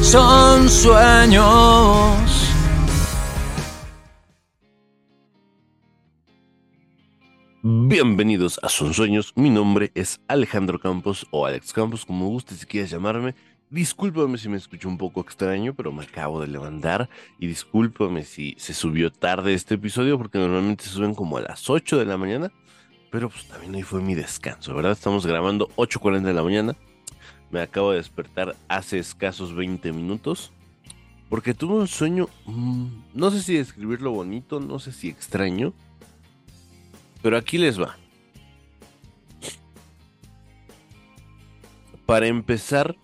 son sueños. Bienvenidos a Son Sueños, mi nombre es Alejandro Campos o Alex Campos, como gustes si quieres llamarme. Discúlpame si me escucho un poco extraño, pero me acabo de levantar y discúlpame si se subió tarde este episodio porque normalmente se suben como a las 8 de la mañana, pero pues también hoy fue mi descanso, ¿verdad? Estamos grabando 8.40 de la mañana, me acabo de despertar hace escasos 20 minutos porque tuve un sueño, mm, no sé si describirlo bonito, no sé si extraño, pero aquí les va. Para empezar,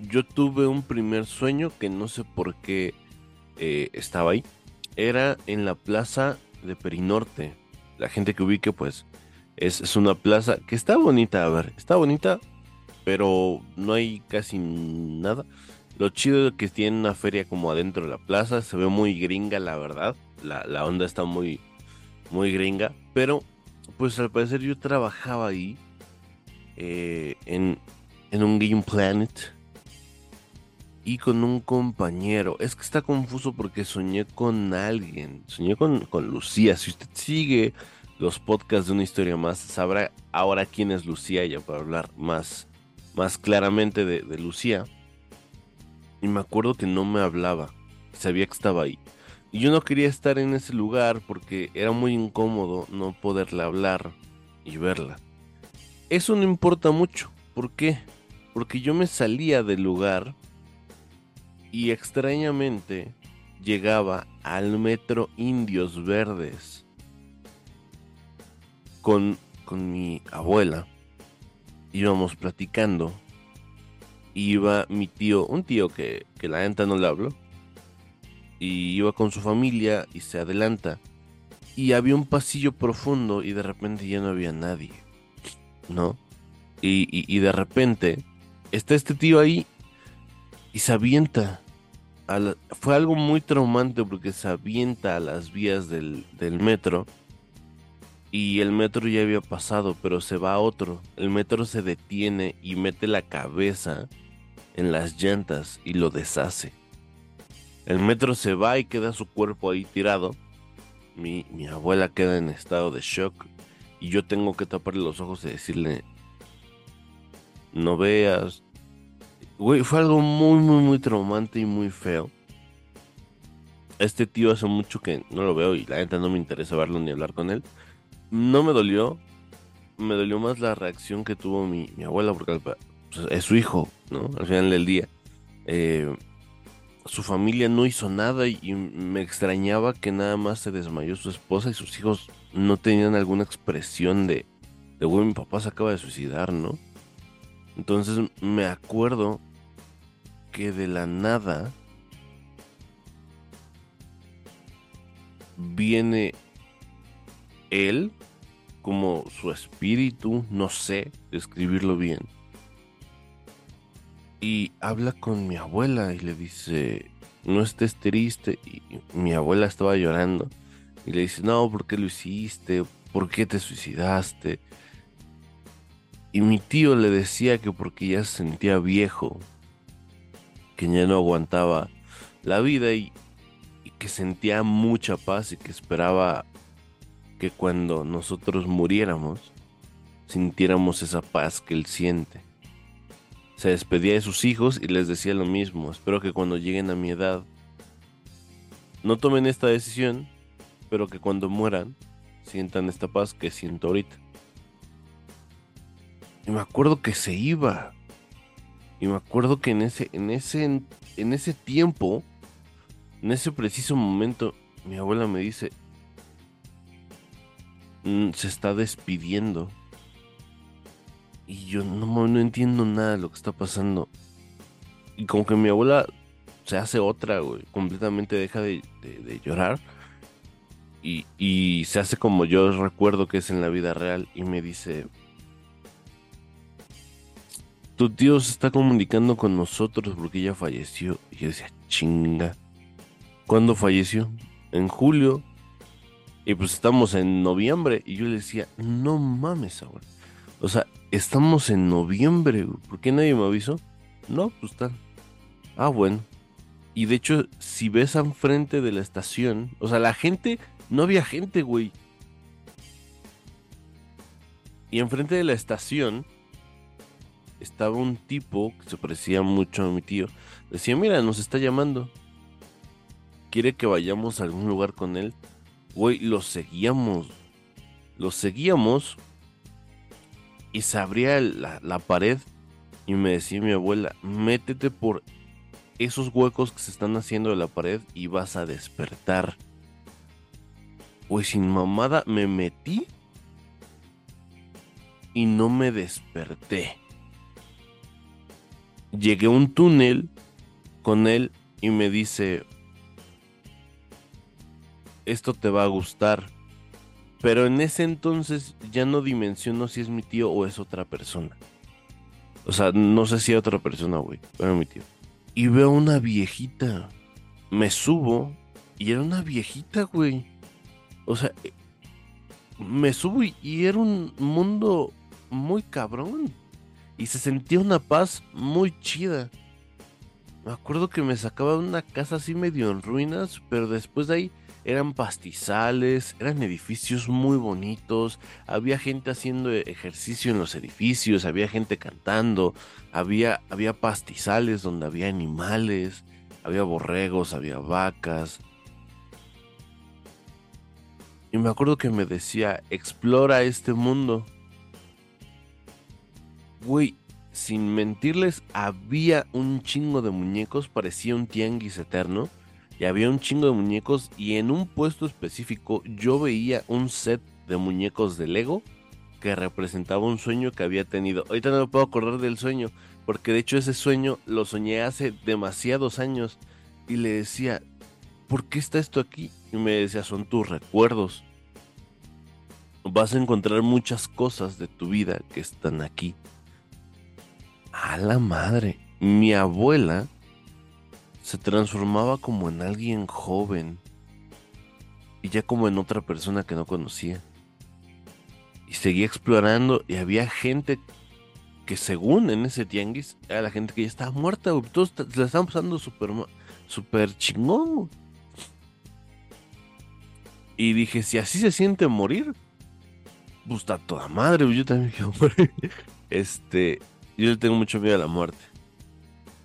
yo tuve un primer sueño que no sé por qué eh, estaba ahí. Era en la plaza de Perinorte. La gente que ubique, pues, es, es, una plaza que está bonita, a ver, está bonita, pero no hay casi nada. Lo chido es que tiene una feria como adentro de la plaza, se ve muy gringa, la verdad. La, la onda está muy, muy gringa, pero pues al parecer yo trabajaba ahí eh, en, en un Game Planet y con un compañero. Es que está confuso porque soñé con alguien, soñé con, con Lucía. Si usted sigue los podcasts de una historia más, sabrá ahora quién es Lucía, ya para hablar más, más claramente de, de Lucía. Y me acuerdo que no me hablaba, sabía que estaba ahí. Y yo no quería estar en ese lugar porque era muy incómodo no poderle hablar y verla. Eso no importa mucho. ¿Por qué? Porque yo me salía del lugar y extrañamente llegaba al metro Indios Verdes con, con mi abuela. Íbamos platicando. Iba mi tío, un tío que, que la neta no le hablo y iba con su familia y se adelanta y había un pasillo profundo y de repente ya no había nadie, ¿no? Y, y, de repente está este tío ahí y se avienta. fue algo muy traumante porque se avienta a las vías del, del metro y el metro ya había pasado, pero se va a otro. El metro se detiene y mete la cabeza en las llantas y lo deshace. El metro se va y queda su cuerpo ahí tirado. Mi, mi, abuela queda en estado de shock. Y yo tengo que taparle los ojos y decirle, no veas. Güey, fue algo muy, muy, muy traumante y muy feo. Este tío hace mucho que no lo veo y la neta no me interesa verlo ni hablar con él. No me dolió. Me dolió más la reacción que tuvo mi, abuela porque pues, es su hijo, ¿no? Al final del día. Eh, su familia no hizo nada y, me extrañaba que nada más se desmayó su esposa y sus hijos no tenían alguna expresión de, de güey, mi papá se acaba de suicidar, ¿no? Entonces me acuerdo que de la nada viene él como su espíritu, no sé describirlo bien y habla con mi abuela y le dice, no estés triste. Y mi abuela estaba llorando y le dice, no, ¿por qué lo hiciste? ¿Por qué te suicidaste? Y mi tío le decía que porque ya se sentía viejo, que ya no aguantaba la vida y, y que sentía mucha paz y que esperaba que cuando nosotros muriéramos sintiéramos esa paz que él siente se despedía de sus hijos y les decía lo mismo. Espero que cuando lleguen a mi edad no tomen esta decisión, pero que cuando mueran sientan esta paz que siento ahorita. Y me acuerdo que se iba. Y me acuerdo que en ese, en ese, en ese tiempo, en ese preciso momento, mi abuela me dice, mm, se está despidiendo. Y yo no, no entiendo nada de lo que está pasando. Y como que mi abuela se hace otra, güey. Completamente deja de, llorar. Y, y, se hace como yo recuerdo que es en la vida real. Y me dice, tu tío se está comunicando con nosotros porque ella falleció. Y yo decía, chinga. ¿Cuándo falleció? En julio. Y pues estamos en noviembre. Y yo le decía, no mames, abuela. O sea, estamos en noviembre, ¿por qué nadie me avisó? No, pues tal. Ah, bueno. Y de hecho, si ves enfrente de la estación, o sea, la gente, no había gente, güey. Y enfrente de la estación estaba un tipo que se parecía mucho a mi tío. Decía, mira, nos está llamando. Quiere que vayamos a algún lugar con él. Güey, lo seguíamos. Lo seguíamos. Y se abría la, la pared. Y me decía mi abuela, métete por esos huecos que se están haciendo de la pared y vas a despertar. Pues sin mamada me metí y no me desperté. Llegué a un túnel con él y me dice, esto te va a gustar. Pero en ese entonces ya no dimensiono si es mi tío o es otra persona. O sea, no sé si es otra persona, güey. Pero mi tío y veo una viejita. Me subo y era una viejita, güey. O sea, eh, me subo y, era un mundo muy cabrón. Y se sentía una paz muy chida. Me acuerdo que me sacaba una casa así medio en ruinas, pero después de ahí eran pastizales, eran edificios muy bonitos, había gente haciendo ejercicio en los edificios, había gente cantando, había, había pastizales donde había animales, había borregos, había vacas. Y me acuerdo que me decía, explora este mundo. Güey, sin mentirles, había un chingo de muñecos, parecía un tianguis eterno y había un chingo de muñecos y en un puesto específico yo veía un set de muñecos de Lego que representaba un sueño que había tenido. Ahorita no me puedo acordar del sueño, porque de hecho ese sueño lo soñé hace demasiados años y le decía, ¿por qué está esto aquí? Y me decía, son tus recuerdos. Vas a encontrar muchas cosas de tu vida que están aquí. A la madre, mi abuela se transformaba como en alguien joven y ya como en otra persona que no conocía. Y seguía explorando y había gente que según en ese tianguis era la gente que ya estaba muerta, todos la estaban pasando súper super chingón. Y dije, si así se siente morir, pues está toda madre, yo también quiero morir. Este, yo le tengo mucho miedo a la muerte,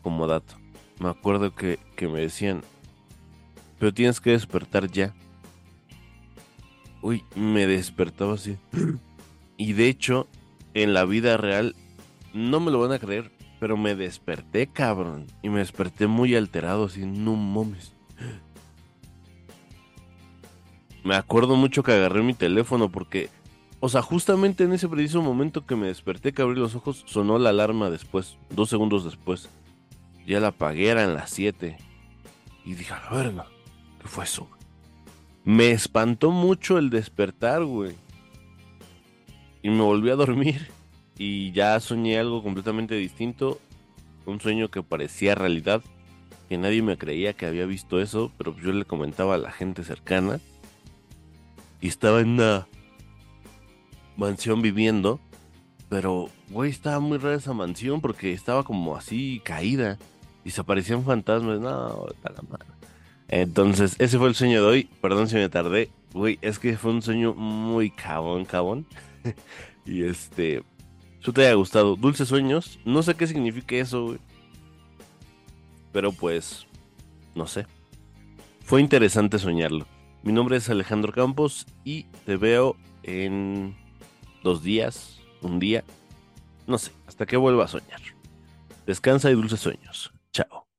como dato me acuerdo que, me decían, pero tienes que despertar ya. Uy, me despertaba así. Y de hecho, en la vida real, no me lo van a creer, pero me desperté, cabrón. Y me desperté muy alterado, así, no mames. Me acuerdo mucho que agarré mi teléfono porque, o sea, justamente en ese preciso momento que me desperté, que abrí los ojos, sonó la alarma después, dos segundos después. Ya la apagué, en las 7. Y dije, a la verga, ¿qué fue eso? Me espantó mucho el despertar, güey. Y me volví a dormir. Y ya soñé algo completamente distinto. Un sueño que parecía realidad. Que nadie me creía que había visto eso. Pero yo le comentaba a la gente cercana. Y estaba en una mansión viviendo. Pero, güey, estaba muy rara esa mansión porque estaba como así caída y se aparecían fantasmas. No, la madre. Entonces, ese fue el sueño de hoy. Perdón si me tardé. Güey, es que fue un sueño muy cabón, cabón. y este. Eso te haya gustado. Dulces sueños. No sé qué significa eso, güey. Pero pues. No sé. Fue interesante soñarlo. Mi nombre es Alejandro Campos y te veo en dos días, un día. No sé, hasta que vuelva a soñar. Descansa y dulces sueños. Chao.